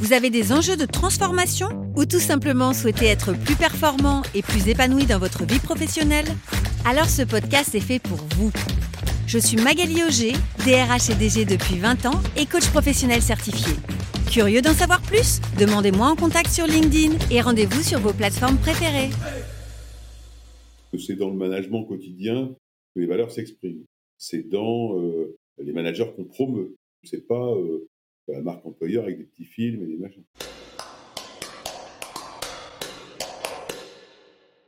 vous avez des enjeux de transformation ou tout simplement souhaitez être plus performant et plus épanoui dans votre vie professionnelle? Alors ce podcast est fait pour vous. Je suis Magali Auger, DRH et DG depuis 20 ans et coach professionnel certifié. Curieux d'en savoir plus? Demandez-moi en contact sur LinkedIn et rendez-vous sur vos plateformes préférées. C'est dans le management quotidien que les valeurs s'expriment. C'est dans euh, les managers qu'on promeut. C'est pas euh, la marque employeur avec des petits films et des machins.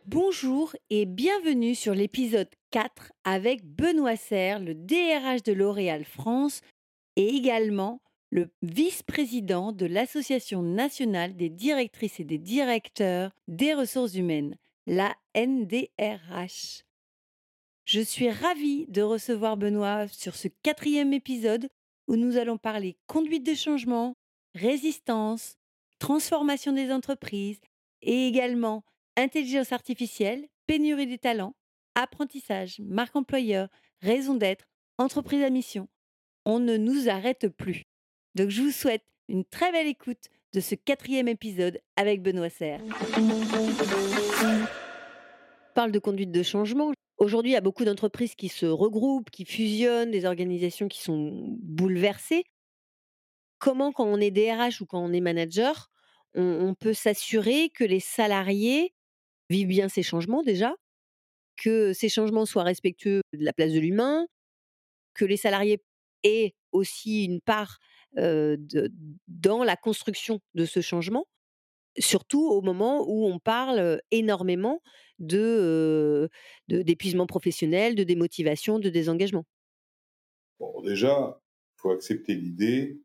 Bonjour et bienvenue sur l'épisode 4 avec Benoît Serre, le DRH de L'Oréal France et également le vice-président de l'Association nationale des directrices et des directeurs des ressources humaines, la NDRH. Je suis ravie de recevoir Benoît sur ce quatrième épisode où nous allons parler conduite de changement, résistance, transformation des entreprises et également intelligence artificielle, pénurie des talents, apprentissage, marque employeur, raison d'être, entreprise à mission. On ne nous arrête plus. Donc je vous souhaite une très belle écoute de ce quatrième épisode avec Benoît Serre. Parle de conduite de changement. Aujourd'hui, il y a beaucoup d'entreprises qui se regroupent, qui fusionnent, des organisations qui sont bouleversées. Comment, quand on est DRH ou quand on est manager, on, peut s'assurer que les salariés vivent bien ces changements déjà, que ces changements soient respectueux de la place de l'humain, que les salariés aient aussi une part dans la construction de ce changement, surtout au moment où on parle énormément de, d'épuisement professionnel, de démotivation, de désengagement. Bon, déjà, il faut accepter l'idée,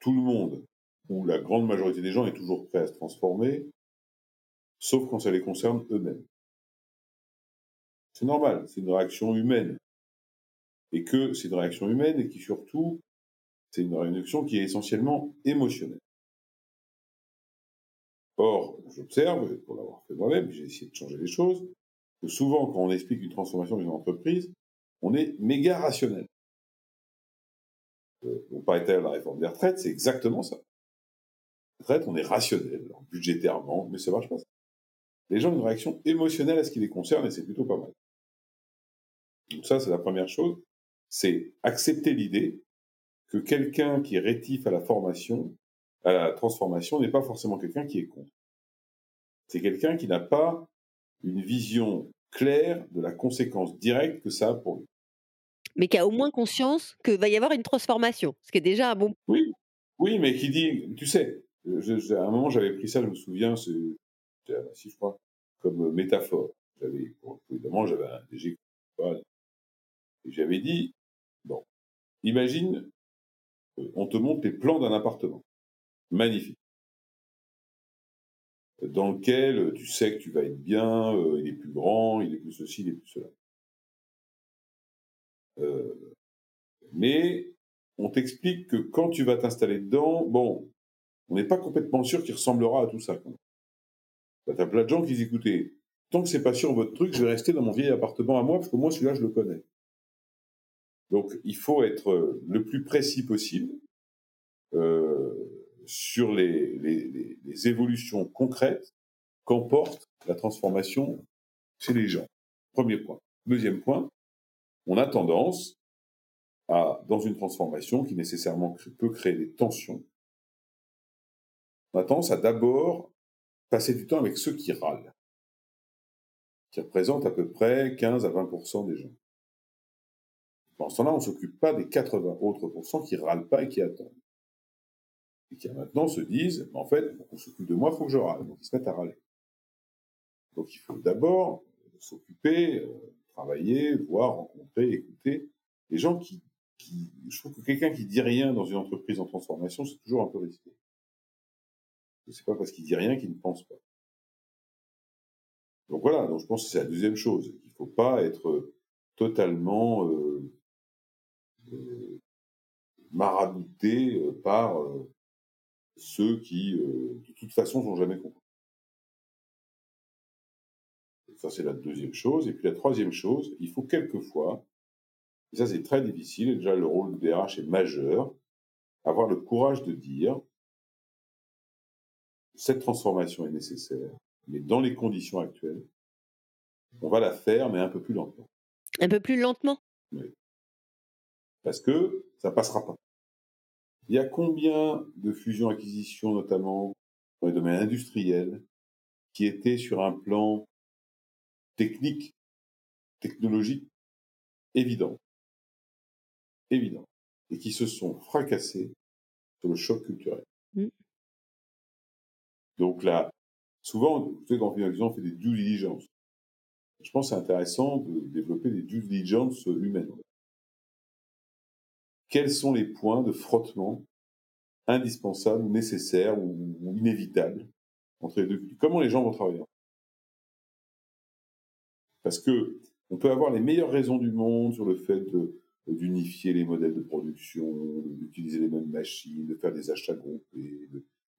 tout le monde, ou la grande majorité des gens est toujours prêt à se transformer, sauf quand ça les concerne eux-mêmes. C'est normal, c'est une réaction humaine. Et que c'est une réaction humaine et qui surtout, c'est une réaction qui est essentiellement émotionnelle. Or, j'observe, pour l'avoir fait moi-même, j'ai essayé de changer les choses, que souvent, quand on explique une transformation d'une entreprise, on est méga rationnel. Euh, on parlait à la réforme des retraites, c'est exactement ça. retraite, on est rationnel, budgétairement, mais ça marche pas. Les gens ont une réaction émotionnelle à ce qui les concerne et c'est plutôt pas mal. Donc ça, c'est la première chose. C'est accepter l'idée que quelqu'un qui est rétif à la formation, à la transformation, n'est pas forcément quelqu'un qui est contre. C'est quelqu'un qui n'a pas une vision claire de la conséquence directe que ça a pour lui. Mais qui a au moins conscience qu'il va y avoir une transformation, ce qui est déjà un bon. Oui, oui, mais qui dit, tu sais, à un moment j'avais pris ça, je me souviens, c'est, si je crois, comme métaphore. J'avais, évidemment, j'avais un DG, et j'avais dit, bon, imagine, euh, on te montre les plans d'un appartement. Magnifique. Dans lequel euh, tu sais que tu vas être bien, euh, il est plus grand, il est plus ceci, il est plus cela. mais on t'explique que quand tu vas t'installer dedans, bon, on n'est pas complètement sûr qu'il ressemblera à tout ça. T'as plein de gens qui disent, écoutez, tant que c'est pas sûr votre truc, je vais rester dans mon vieil appartement à moi, parce que moi, celui-là, je le connais. Donc, il faut être euh, le plus précis possible euh, sur les, évolutions concrètes qu'emporte la transformation chez les gens. Premier point. Deuxième point, on a tendance à, dans une transformation qui nécessairement peut créer des tensions, on a tendance à d'abord passer du temps avec ceux qui râlent, qui représentent à peu près 15 à 20% des gens. Dans ce temps-là, on ne s'occupe pas des 80 autres qui râlent pas et qui attendent. Et qui maintenant se disent, en fait, pour qu'on s'occupe de moi, il faut que je râle. Donc ils se mettent à râler. Donc il faut d'abord s'occuper, euh, travailler, voir, rencontrer, écouter les gens qui, qui je trouve que quelqu'un qui dit rien dans une entreprise en transformation, c'est toujours un peu risqué. C'est pas parce qu'il dit rien qu'il ne pense pas. Donc voilà, donc je pense que c'est la deuxième chose. Il ne faut pas être totalement euh, euh, euh, par euh, ceux qui, euh, de toute façon, sont jamais compris. Ça, c'est la deuxième chose. Et puis la troisième chose, il faut quelquefois, et ça c'est très difficile, et déjà le rôle du DRH est majeur, avoir le courage de dire cette transformation est nécessaire, mais dans les conditions actuelles, on va la faire, mais un peu plus lentement. Un peu plus lentement? Parce que ça passera pas. Il y a combien de fusions-acquisitions, notamment dans les domaines industriels, qui étaient sur un plan technique, technologique, évident, évident, et qui se sont fracassés sur le choc culturel? Mm. Donc là, souvent, vous savez, quand on fait une action, on fait des due diligence. Je pense que c'est intéressant de développer des due diligence humaines. Quels sont les points de frottement indispensables, nécessaires ou, inévitables entre les deux Comment les gens vont travailler? Parce que on peut avoir les meilleures raisons du monde sur le fait d'unifier les modèles de production, d'utiliser les mêmes machines, de faire des achats groupés,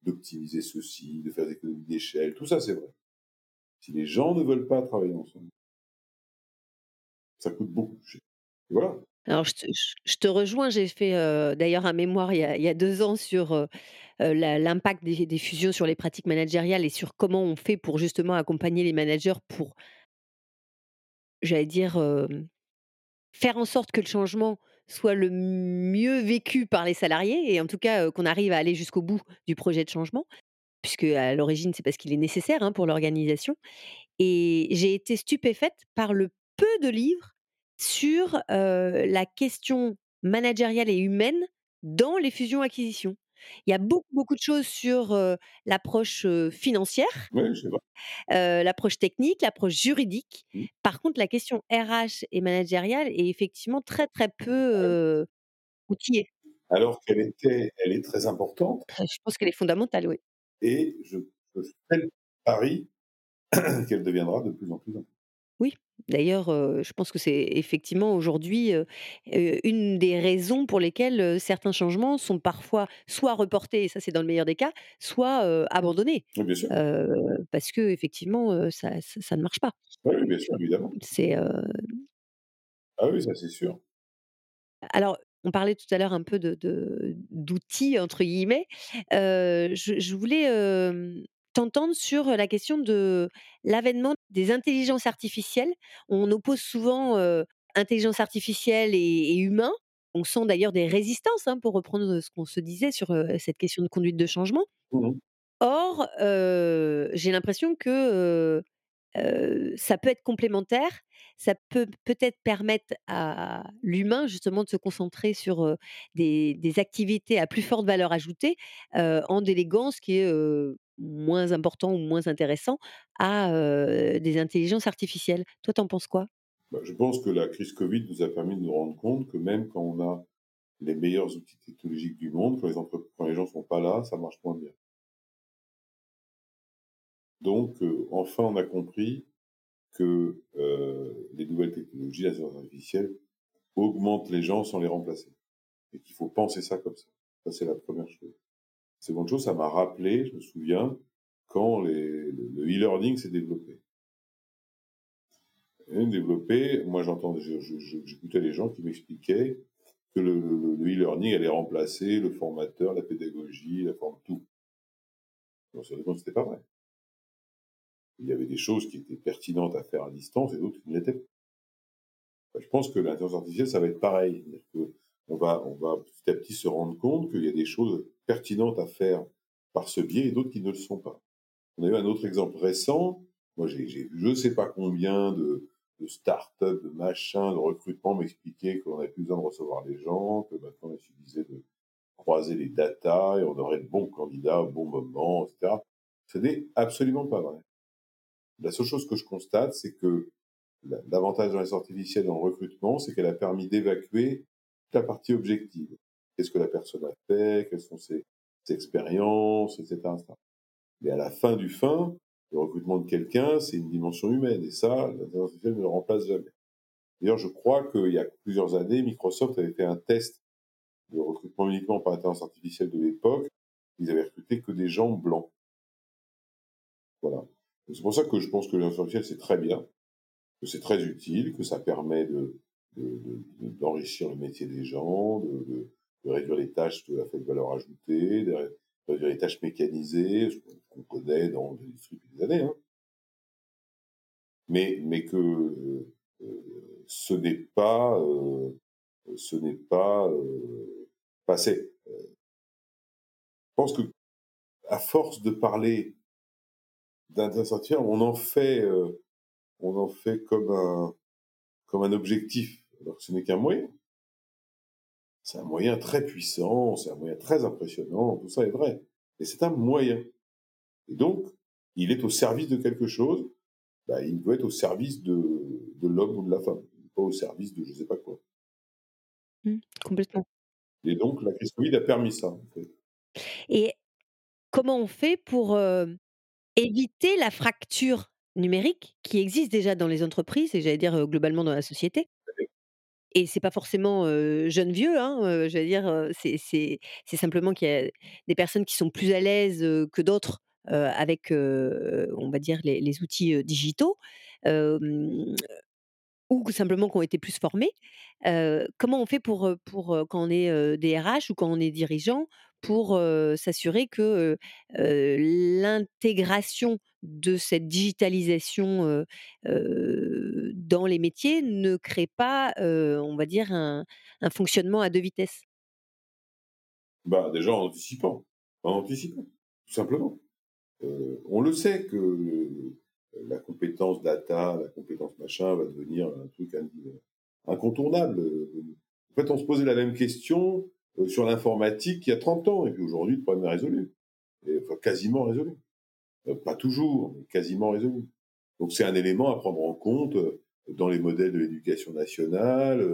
d'optimiser ceci, de faire des économies d'échelle. Tout ça, c'est vrai. Si les gens ne veulent pas travailler ensemble, ça coûte beaucoup. Et voilà. Alors, je te, rejoins. J'ai fait euh, d'ailleurs un mémoire il y a, deux ans sur euh, euh, l'impact des, fusions sur les pratiques managériales et sur comment on fait pour justement accompagner les managers pour, j'allais dire, faire en sorte que le changement soit le mieux vécu par les salariés et en tout cas qu'on arrive à aller jusqu'au bout du projet de changement, puisque à l'origine, c'est parce qu'il est nécessaire hein, pour l'organisation. Et j'ai été stupéfaite par le peu de livres sur euh, la question managériale et humaine dans les fusions-acquisitions. Il y a beaucoup, beaucoup de choses sur euh, l'approche euh, financière, Oui, euh, l'approche technique, l'approche juridique. Mm. Par contre, la question RH et managériale est effectivement très, très peu euh, outillée. Alors qu'elle était, elle est très importante, Je pense qu'elle est fondamentale, oui. et je, je fais le pari qu'elle deviendra de plus en plus importante. D'ailleurs, heu, je pense que c'est effectivement aujourd'hui, heu heu, une des raisons pour lesquelles, heu, certains changements sont parfois soit reportés, et ça c'est dans le meilleur des cas, soit, heu, abandonnés, Oui, bien sûr. heu, parce qu'effectivement, heu, ça ça ça ne marche pas. Oui, oui, bien sûr, évidemment. C'est, heu Ah oui, ça c'est sûr. alors, on parlait tout à l'heure un peu de de «d'outils» entre guillemets, heu, je je voulais, hem, t'entendre sur, la question de l'avènement des intelligences artificielles. On oppose souvent, intelligence artificielle et et humain. On sent d'ailleurs des résistances, hein, pour reprendre, ce qu'on se disait sur, cette question de conduite de changement. Mhm. Or, j'ai l'impression que, ça peut être complémentaire. Ça peut peut-être permettre à l'humain justement de se concentrer sur, des des activités à plus forte valeur ajoutée, en déléguant ce qui est, moins important ou moins intéressant à, des intelligences artificielles. Toi, tu en penses quoi? Bah, je pense que la crise Covid nous a permis de nous rendre compte que même quand on a les meilleurs outils technologiques du monde, quand les, gens sont pas là, ça marche moins bien. Donc, enfin, on a compris que les nouvelles technologies, l'intelligence artificielle, augmentent les gens sans les remplacer. Et qu'il faut penser ça comme ça. Ça, c'est la première chose. Seconde chose, ça m'a rappelé, je me souviens, quand le le e-learning s'est développé. Développé, moi j'écoutais les gens qui m'expliquaient que le, le- le e-learning allait remplacer le formateur, la pédagogie, la forme, tout. On se rendait compte que c'était pas vrai. Il y avait des choses qui étaient pertinentes à faire à distance et d'autres qui ne l'étaient pas. Je pense que l'intelligence artificielle, ça va être pareil. Va, on va petit à petit se rendre compte qu'il y a des choses pertinentes à faire par ce biais et d'autres qui ne le sont pas. On a eu un autre exemple récent. Moi, j'ai vu je ne sais pas combien de, start-up, de machins, de recrutement m'expliquer qu'on n'avait plus besoin de recevoir les gens, que maintenant il suffisait de croiser les datas et on aurait de bons candidats au bon moment, etc. Ce n'est absolument pas vrai. La seule chose que je constate, c'est que la- l'avantage de l'intelligence artificielle dans le recrutement, c'est qu'elle a permis d'évacuer la partie objective. Qu'est-ce que la personne a fait, quelles sont ses, ses expériences, etc., etc. Mais à la fin du fin, Le recrutement de quelqu'un, c'est une dimension humaine, et ça, l'intelligence artificielle ne le remplace jamais. D'ailleurs, je crois qu'il y a plusieurs années, Microsoft avait fait un test de recrutement uniquement par intelligence artificielle de l'époque. Ils avaient recruté que des gens blancs. Voilà. C'est pour ça que je pense que l'intelligence artificielle, c'est très bien, que c'est très utile, que ça permet de, d'enrichir le métier des gens, de, réduire les tâches de la faible valeur ajoutée, de réduire les tâches mécanisées, ce qu'on connaît dans l'industrie depuis des années. Hein. Mais, mais que euh, ce n'est pas, euh, ce n'est pas euh, passé. Je pense que à force de parler d'intelligence on en fait, on en fait comme un, comme un objectif alors que ce n'est qu'un moyen. C'est un moyen très puissant, c'est un moyen très impressionnant, tout ça est vrai. Mais c'est un moyen. Et donc, il est au service de quelque chose, bah, il doit être au service de, de l'homme ou de la femme, pas au service de je ne sais pas quoi. Mmh, complètement. Et donc, la crise Covid a permis ça. Et comment on fait pour euh, éviter la fracture numérique qui existe déjà dans les entreprises et j'allais dire euh, globalement dans la société? Et c'est pas forcément, jeune vieux, hein, j'allais dire, c'est simplement qu'il y a des personnes qui sont plus à l'aise, que d'autres, avec, on va dire les outils, digitaux, ou simplement qui ont été plus formés. comment on fait pour, pour, quand on est, DRH ou quand on est dirigeant, pour, s'assurer que, l'intégration de cette digitalisation, dans les métiers ne crée pas, on va dire un fonctionnement à deux vitesses? Bah, déjà en anticipant, en anticipant, tout simplement. on le sait que la compétence data, la compétence machin va devenir un truc incontournable. En fait, on se posait la même question sur l'informatique il y a 30 ans, et puis aujourd'hui, le problème est résolu. Enfin, quasiment résolu. Euh, pas toujours, mais quasiment résolu. Donc c'est un élément à prendre en compte euh, dans les modèles de l'éducation nationale.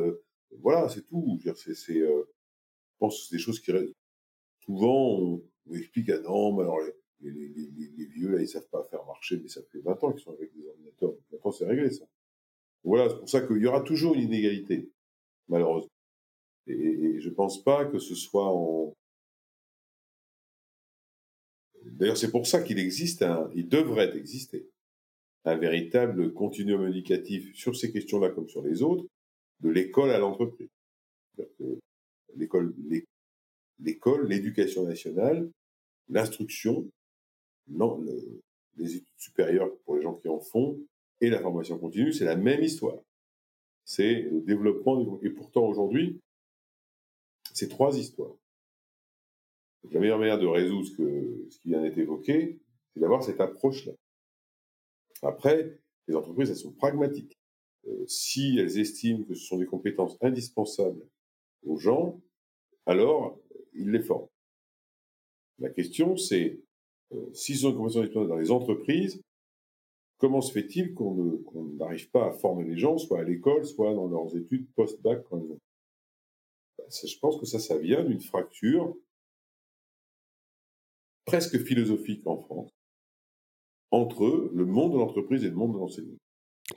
Voilà, c'est tout. Je, c'est, c'est, je pense que c'est des choses qui. Souvent, on, explique à non, mais alors les, vieux, là, ils savent pas faire marcher, mais ça fait 20 ans qu'ils sont avec des ordinateurs. Maintenant, c'est réglé, ça. Voilà, c'est pour ça qu'il y aura toujours une inégalité, malheureusement. Et, et je pense pas que ce soit en... D'ailleurs, c'est pour ça qu'il existe un, il devrait exister un véritable continuum éducatif sur ces questions-là comme sur les autres, de l'école à l'entreprise. L'école, l'école, l'éducation nationale, l'instruction, les études supérieures pour les gens qui en font, et la formation continue, c'est la même histoire. C'est le développement, et pourtant aujourd'hui, c'est trois histoires. la meilleure manière de résoudre ce, qui vient d'être évoqué, c'est d'avoir cette approche-là. Après, les entreprises, elles sont pragmatiques. Euh, si elles estiment que ce sont des compétences indispensables aux gens, alors ils les forment. La question, c'est euh, si ce sont des compétences indispensables dans les entreprises, comment se fait-il qu'on n'arrive pas à former les gens, soit à l'école, soit dans leurs études post-bac quand ils ont je pense que ça, ça vient d'une fracture presque philosophique en France entre le monde de l'entreprise et le monde de l'enseignement.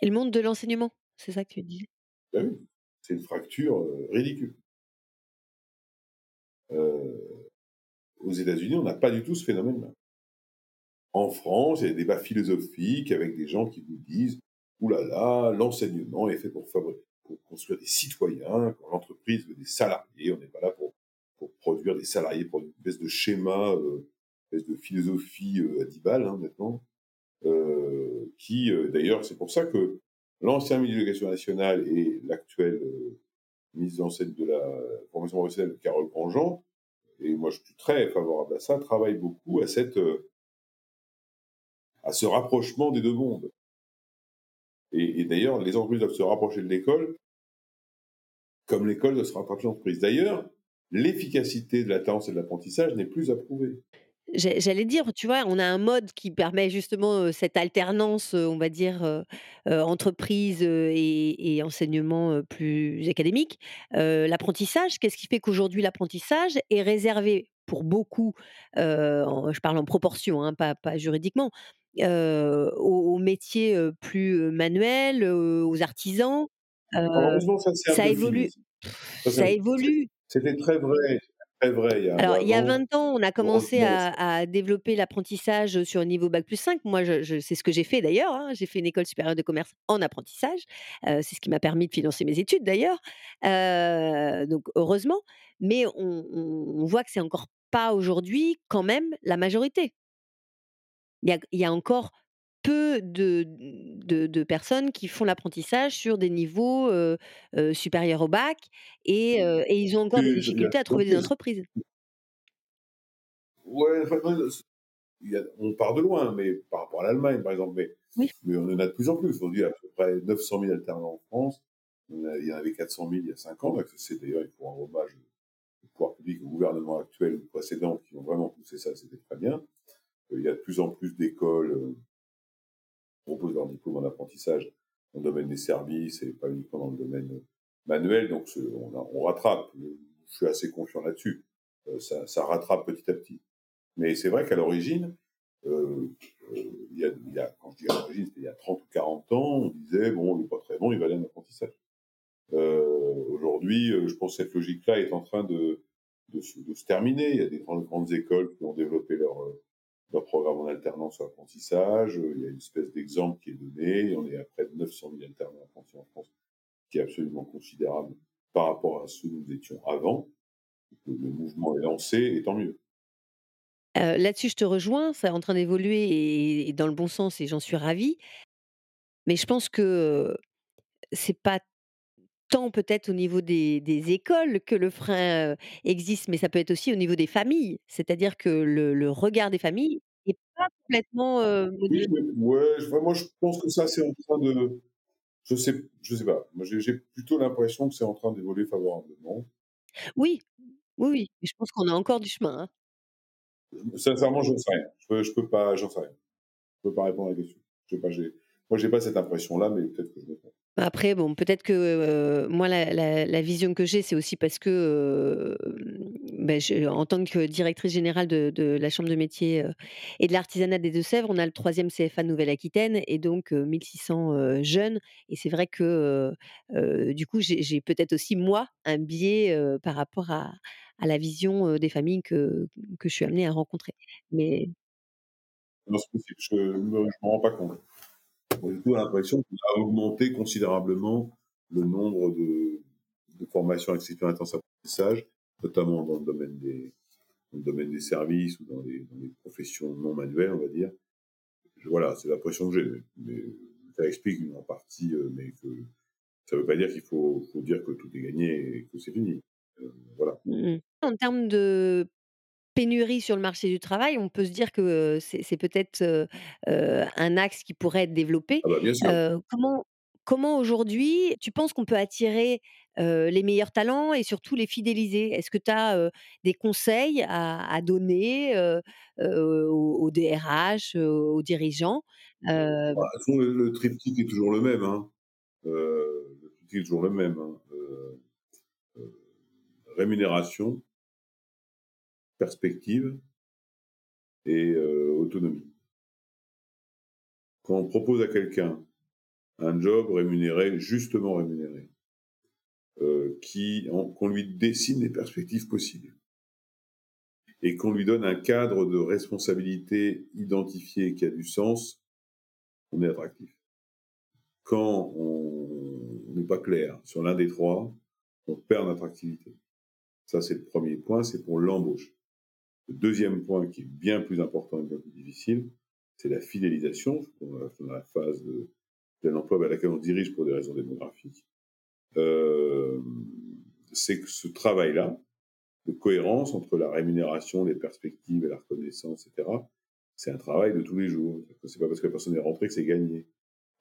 Et le monde de l'enseignement, c'est ça que tu disais ben oui, c'est une fracture euh, ridicule. Euh, aux États-Unis, on n'a pas du tout ce phénomène-là. En France, il y a des débats philosophiques avec des gens qui nous disent « Ouh là là, l'enseignement est fait pour fabriquer pour construire des citoyens, quand l'entreprise veut des salariés, on n'est pas là pour, pour produire des salariés pour une espèce de schéma, euh, une espèce de philosophie euh, à 10 balles hein, maintenant, euh, qui euh, d'ailleurs c'est pour ça que l'ancien ministre de l'Éducation nationale et l'actuel euh, ministre de, de la formation professionnelle, Carole Grandjean, et moi je suis très favorable à ça, travaille beaucoup à cette à ce rapprochement des deux mondes. Et, d'ailleurs, les entreprises doivent se rapprocher de l'école, comme l'école doit se rapprocher de l'entreprise. D'ailleurs, l'efficacité de la et de l'apprentissage n'est plus approuvée. J'allais dire, tu vois, on a un mode qui permet justement cette alternance, on va dire, entreprise et, enseignement plus académique. l'apprentissage, qu'est-ce qui fait qu'aujourd'hui l'apprentissage est réservé pour beaucoup, je parle en proportion, hein, pas juridiquement, aux aux métiers, plus, manuels, aux artisans. Heu, Malheureusement, ça ça évolue ça. Évolue. c'était très vrai très vrai il y a Alors, il y a avant. 20 ans, on a commencé Heureusement à développer l'apprentissage, sur le niveau bac+5. Moi, je je c'est ce que j'ai fait d'ailleurs, hein. J'ai fait une école supérieure de commerce en apprentissage. C'est ce qui m'a permis de financer mes études d'ailleurs. Donc heureusement, mais on on on voit que c'est encore pas aujourd'hui quand même la majorité. Il y a il y a encore peu de de de personnes qui font l'apprentissage sur des niveaux, supérieurs au bac et heu et ils ont encore des difficultés à trouver des entreprises. Ouais, enfin, a on part de loin, mais par rapport à l'Allemagne, par exemple, mais Oui. mais on en a de plus en plus. Aujourd'hui, à peu près 900 000 alternants en France. Il y en avait 400 000 il y a 5 ans. C'est d'ailleurs, il faut rendre hommage au pouvoir public, au gouvernement actuel ou précédent qui ont vraiment poussé ça, c'était très bien. Euh, il y a de plus en plus d'écoles euh, qui proposent leur diplôme en apprentissage dans le domaine des services et pas uniquement dans le domaine euh, manuel. Donc on, rattrape. Je suis assez confiant là-dessus. Euh, ça, rattrape petit à petit. Mais c'est vrai qu'à l'origine, euh, euh, il y a, quand je dis à l'origine, c'était il y a 30 ou 40 ans, on disait, bon, il n'est pas très bon, il va aller en apprentissage. Euh, Aujourd'hui, euh, je pense que cette logique-là est en train de, de, se, de se terminer. Il y a des grandes, grandes écoles qui ont développé leur, euh, leur programme en alternance ou apprentissage. Il y a une espèce d'exemple qui est donné. On est à près de 900 000 alternants apprentis en France, ce qui est absolument considérable par rapport à ce que nous étions avant. Le, mouvement est lancé, et tant mieux. Heu, là-dessus, je te rejoins, c'est en train d'évoluer et dans le bon sens et j'en suis ravie. Mais je pense que, heu, c'est pas tant peut-être au niveau des des écoles que le frein, existe, mais ça peut être aussi au niveau des familles. C'est-à-dire que le le regard des familles est pas complètement, heu, Oui, mais ouais, je moi je pense que ça, c'est en train de je sais je sais pas. Moi, j'ai j'ai plutôt l'impression que c'est en train d'évoluer favorablement. Oui, oui, oui, je pense qu'on a encore du chemin, hein. Sincèrement, j'en sais rien. Je peux je peux pas j'en sais rien. Je peux pas répondre à la question. Je sais pas, j'ai moi, j'ai pas cette impression-là, mais peut-être que je me trompe. Après bon, peut-être que, moi la vision que j'ai, c'est aussi parce que, bah, en tant que directrice générale de la chambre de métiers, heu, et de l'artisanat des Deux-Sèvres, on a le 3e CFA Nouvelle-Aquitaine et donc heu, 1 600, heu, jeunes et c'est vrai que, du coup, j'ai peut-être aussi moi un biais, par rapport à la vision, des familles que que je suis amenée à rencontrer. Mais. Je me je m'en rends pas compte. J'ai plutôt l'impression qu'on a augmenté considérablement le nombre de de formations cycle intense apprentissage, notamment dans le domaine des services ou dans les professions non manuelles, on va dire. Voilà, c'est l'impression que j'ai. Ça explique en partie, euh, mais ça ne veut pas dire qu'il faut, dire que tout est gagné et que c'est fini. Euh, voilà. mmh mh. En termes de pénurie sur le marché du travail, on peut se dire que, c'est peut-être, un axe qui pourrait être développé. Ah bah bien sûr. Heu, comment comment aujourd'hui tu penses qu'on peut attirer, les meilleurs talents et surtout les fidéliser? Est-ce que tu as, des conseils à à donner, aux aux DRH, aux dirigeants? Bah, le, le triptyque est toujours le même. Hein. Le triptyque est toujours le même. Hein. Rémunération, perspective et euh, autonomie. Quand on propose à quelqu'un un job rémunéré, justement rémunéré, euh, qu'on lui dessine les perspectives possibles et qu'on lui donne un cadre de responsabilité identifié qui a du sens, on est attractif. Quand on n'est pas clair sur l'un des trois, on perd en attractivité. Ça, c'est le premier point, c'est pour l'embauche. Le deuxième point, qui est bien plus important et bien plus difficile, c'est la fidélisation, dans la phase de, de l'emploi vers laquelle on dirige pour des raisons démographiques. Euh, c'est que ce travail-là, de cohérence entre la rémunération, les perspectives et la reconnaissance, etc., c'est un travail de tous les jours. C'est pas parce que la personne est rentrée que c'est gagné.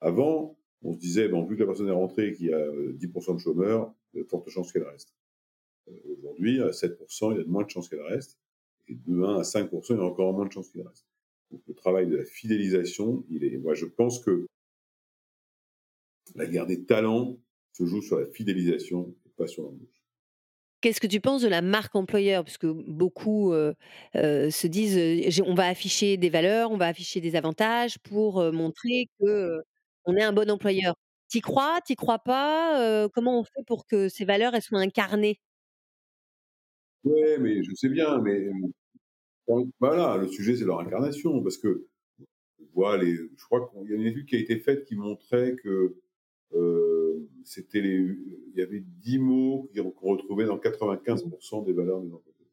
Avant, on se disait, bon, vu que la personne est rentrée et qu'il y a 10% de chômeurs, il y a de fortes chances qu'elle reste. Euh, Aujourd'hui, à 7%, il y a de moins de chances qu'elle reste. Et de 1 à 5%, il y a encore moins de chances qu'elle reste. Donc le travail de la fidélisation, il est, moi je pense que la guerre des talents se joue sur la fidélisation et pas sur l'embauche. Qu'est-ce que tu penses de la marque employeur? Puisque beaucoup, heu heu, se disent, «J'ai on va afficher des valeurs, on va afficher des avantages pour, montrer que, heu, on est un bon employeur». Tu y crois? Tu y crois pas? Comment on fait pour que ces valeurs, soient incarnées? Ouais, mais je sais bien, mais voilà, le sujet, c'est leur incarnation parce que on voit les je crois qu'il y a une étude qui a été faite qui montrait que, heu, c'était les il y avait 10 mots qu'on retrouvait dans 95% des valeurs des entreprises.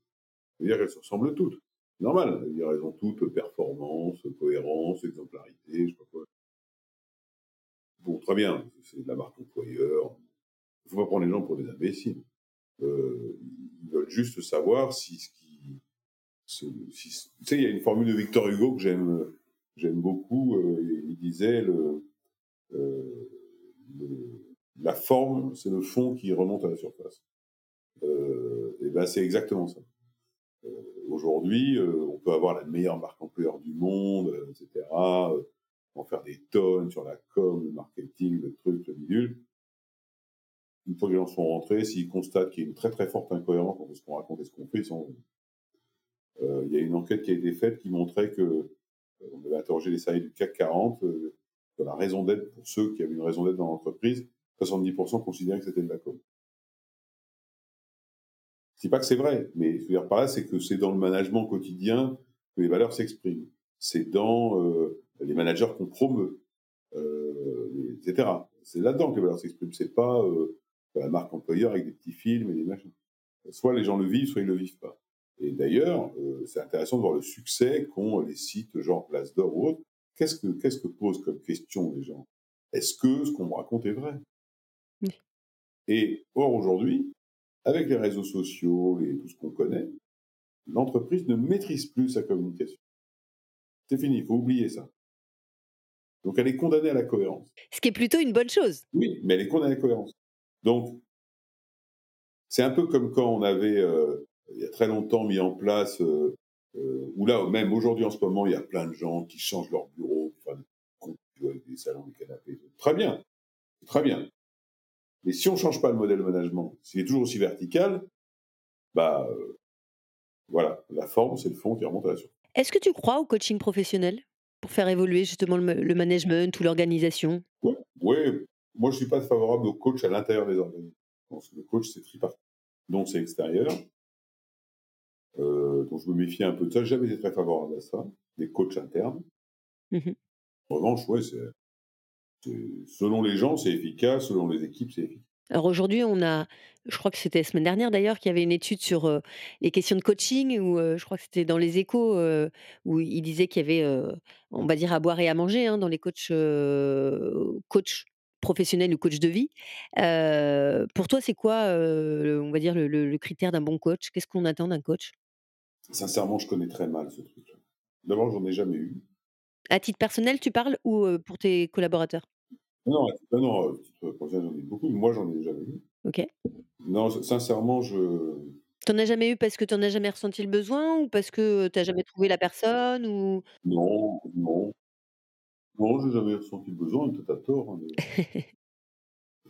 C'est-à-dire qu'elles se ressemblent toutes. Normal, je veux dire, elles ont toutes performance, cohérence, exemplarité, je sais pas quoi. Bon, très bien, c'est de la marque employeur. Il faut pas prendre les gens pour des imbéciles. Heu, juste savoir si ce qui tu sais, il y a une formule de Victor Hugo que j'aime, j'aime beaucoup, heu, il disait heu, le la forme, c'est le fond qui remonte à la surface. Heu, et ben, c'est exactement ça. Aujourd'hui, on peut avoir la meilleure marque employeur du monde, heu, et cetera, heu, en faire des tonnes sur la com, le marketing, le truc, le bidule. Une fois que les gens sont rentrés, s'ils constatent qu'il y a une très très forte incohérence entre ce qu'on raconte et ce qu'on fait, ils sont Heu, il y a une enquête qui a été faite qui montrait que, heu, on avait interrogé les salariés du CAC 40, heu, sur la raison d'être pour ceux qui avaient une raison d'être dans l'entreprise, 70% considéraient que c'était de la com. Je dis pas que c'est vrai, mais je veux dire par là, c'est que c'est dans le management quotidien que les valeurs s'expriment. C'est dans, heu, les managers qu'on promeut, heu, et cetera. C'est là-dedans que les valeurs s'expriment. C'est pas, la marque employeur avec des petits films et des machins. Soit les gens le vivent, soit ils le vivent pas. Et d'ailleurs, euh, c'est intéressant de voir le succès qu'ont les sites genre Place d'Or ou autres. Qu'est-ce que, qu'est-ce que posent comme question les gens? Est-ce que ce qu'on me raconte est vrai? Oui. Et or, aujourd'hui, avec les réseaux sociaux et tout ce qu'on connaît, l'entreprise ne maîtrise plus sa communication. C'est fini, il faut oublier ça. Donc elle est condamnée à la cohérence. Ce qui est plutôt une bonne chose. Oui, mais elle est condamnée à la cohérence. Donc, c'est un peu comme quand on avait, euh, il y a très longtemps, mis en place, euh, euh, ou là, même aujourd'hui en ce moment, il y a plein de gens qui changent leur bureau, enfin, des salons, des canapés. Très bien, très bien. Mais si on ne change pas le modèle de management, s'il est toujours aussi vertical, bah euh, voilà, la forme, c'est le fond qui remonte à la surface. Est-ce que tu crois au coaching professionnel pour faire évoluer justement le, le management ou l'organisation? Oui, ouais. Moi je suis pas favorable au coach à l'intérieur des que le coach, c'est tripartite. Donc c'est extérieur. Euh, donc je me méfie un peu de ça. J'ai jamais été très favorable à ça, des coachs internes. Mmh En revanche, ouais, c'est, c'est- selon les gens, c'est efficace, selon les équipes, c'est efficace. Alors aujourd'hui, on a, je crois que c'était la semaine dernière d'ailleurs, qu'il y avait une étude sur euh, les questions de coaching, où euh, je crois que c'était dans les échos, euh, où il disait qu'il y avait, on va dire, à boire et à manger hein, dans les coachs, coachs professionnels ou coachs de vie. Euh, pour toi, c'est quoi, euh, le- on va dire, le, le- le critère d'un bon coach? Qu'est-ce qu'on attend d'un coach? Sincèrement, je connais très mal ce truc-là. D'abord, j'en ai jamais eu. À titre personnel, tu parles ou pour tes collaborateurs? Non, non, à titre professionnel, j'en ai beaucoup, moi, j'en ai jamais eu. Ok. Non, sincèrement, je. T'en as jamais eu parce que t'en as jamais ressenti le besoin ou parce que t'as jamais trouvé la personne ou? Non, non. Non, j'ai jamais ressenti le besoin, peut-être à tort. hein, mais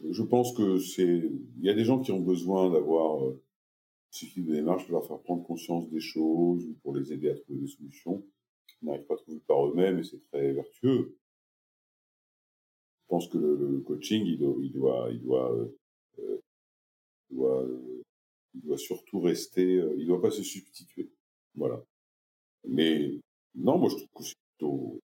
je pense que c'est. Il y a des gens qui ont besoin d'avoir euh, ce type de démarche pour leur faire prendre conscience des choses ou pour les aider à trouver des solutions. Ils n'arrivent pas à trouver par eux-mêmes et c'est très vertueux. Je pense que le, le coaching, il doit, il doit, il doit, euh, euh, il doit, euh, il doit surtout rester, euh, il doit pas se substituer. Voilà. Mais non, moi je trouve que c'est plutôt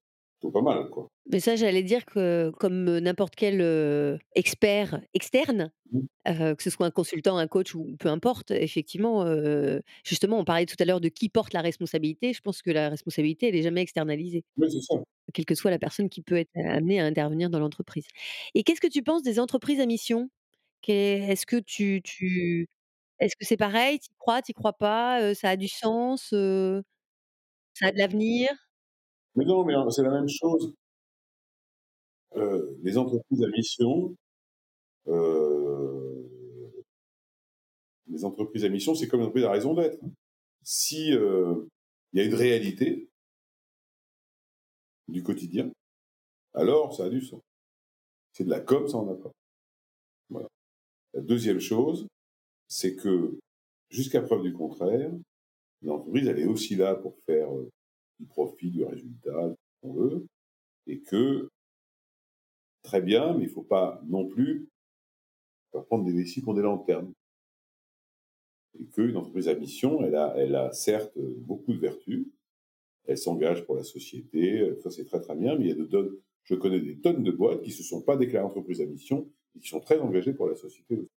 pas mal, quoi. Mais ça, j'allais dire que comme, n'importe quel, heu, expert externe, Mmh. heu, que ce soit un consultant, un coach ou peu importe, effectivement, heu, justement, on parlait tout à l'heure de qui porte la responsabilité. Je pense que la responsabilité, elle est jamais externalisée, Oui, c'est ça. quelle que soit la personne qui peut être amenée à intervenir dans l'entreprise. Et qu'est-ce que tu penses des entreprises à mission? Est-ce que tu tu est-ce que c'est pareil? Tu y crois, tu crois pas? Ça a du sens, ça a de l'avenir? Mais non, mais euh, c'est la même chose. Euh, les entreprises à mission, euh, les entreprises à mission, c'est comme une entreprise à raison d'être. Si euh, il y a une réalité du quotidien, alors ça a du sens. C'est de la com, ça en a pas. Voilà. La deuxième chose, c'est que jusqu'à preuve du contraire, l'entreprise, elle est aussi là pour faire du profit, du résultat, qu'on veut, et que, très bien, mais il ne faut pas non plus prendre des vessies pour des lanternes. Et qu'une entreprise à mission, elle a, elle a certes beaucoup de vertus, elle s'engage pour la société, ça c'est très très bien, mais il y a de tonnes, je connais des tonnes de boîtes qui ne se sont pas déclarées entreprises à mission et qui sont très engagées pour la société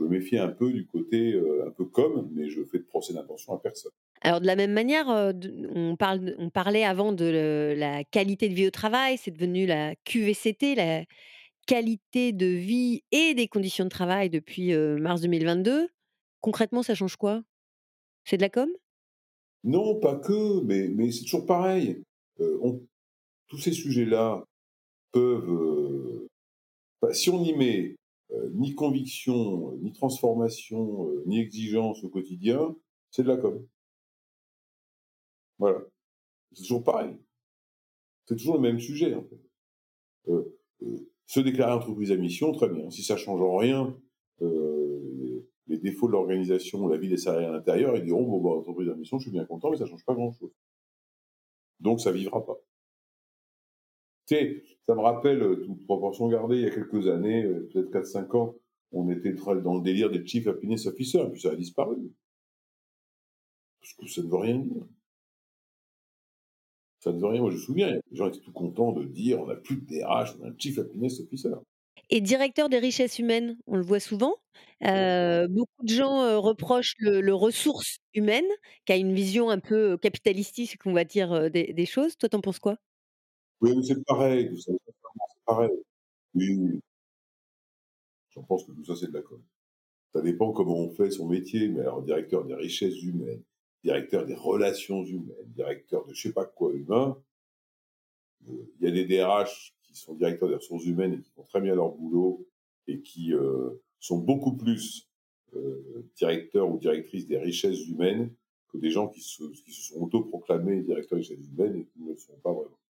je me méfie un peu du côté euh, un peu comme, mais je fais de procès d'intention à personne. Alors de la même manière, on, parlait avant de la qualité de vie au travail, c'est devenu la QVCT, la qualité de vie et des conditions de travail depuis mars 2022. Concrètement, ça change quoi? C'est de la com? Non, pas que, mais, c'est toujours pareil. tous ces sujets-là peuvent... si on y met ni conviction, ni transformation, ni exigence au quotidien, c'est de la com. Voilà. C'est toujours pareil. C'est toujours le même sujet, en fait. Euh, se déclarer entreprise à mission, très bien. Si ça change en rien les défauts de l'organisation, la vie des salariés à l'intérieur, ils diront, bon, bah, entreprise à mission, je suis bien content, mais ça change pas grand-chose. Donc, ça vivra pas ça me rappelle, euh, toute proportion gardée, il y a quelques années, euh, peut-être 4-5 ans, on était dans le délire des Chief Happiness Officers, puis ça a disparu. Parce que ça ne veut rien dire. Ça ne veut rien. Moi, je me souviens, les gens étaient tout contents de dire on n'a plus de DRH, on a un Chief Happiness Officer. Et directeur des richesses humaines, on le voit souvent. Euh, beaucoup de gens reprochent le, ressource humaine, qui a une vision un peu capitalistique, qu'on va dire, des, des choses. Toi, t'en penses quoi? Oui, mais c'est pareil, c'est pareil. Oui, j'en pense que tout ça, c'est de la com. Ça dépend comment on fait son métier, mais alors directeur des richesses humaines, directeur des relations humaines, directeur de je sais pas quoi humain, euh, il y a des DRH qui sont directeurs des ressources humaines et qui font très bien leur boulot et qui euh, sont beaucoup plus euh, directeurs ou directrices des richesses humaines que des gens qui se, qui se sont autoproclamés directeurs des richesses humaines et qui ne le sont pas vraiment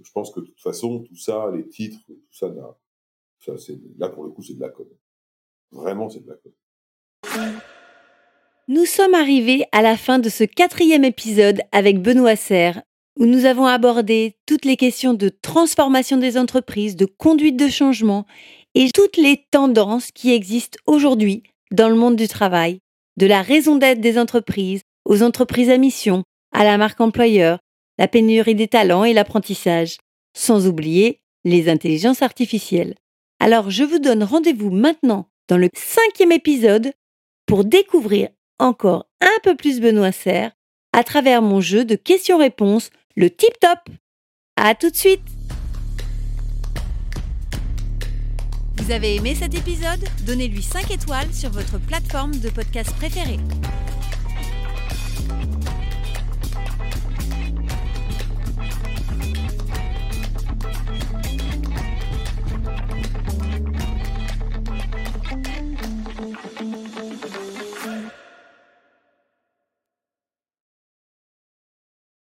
je pense que de toute façon, tout ça, les titres, tout ça, là pour le coup, c'est de la com. Vraiment, c'est de la com. Nous sommes arrivés à la fin de ce quatrième épisode avec Benoît Serre, où nous avons abordé toutes les questions de transformation des entreprises, de conduite de changement et toutes les tendances qui existent aujourd'hui dans le monde du travail, de la raison d'être des entreprises aux entreprises à mission, à la marque employeur, la pénurie des talents et l'apprentissage, sans oublier les intelligences artificielles. Alors je vous donne rendez-vous maintenant dans le cinquième épisode pour découvrir encore un peu plus Benoît Serre à travers mon jeu de questions-réponses, le tip top. À tout de suite. Vous avez aimé cet épisode? Donnez-lui 5 étoiles sur votre plateforme de podcast préférée.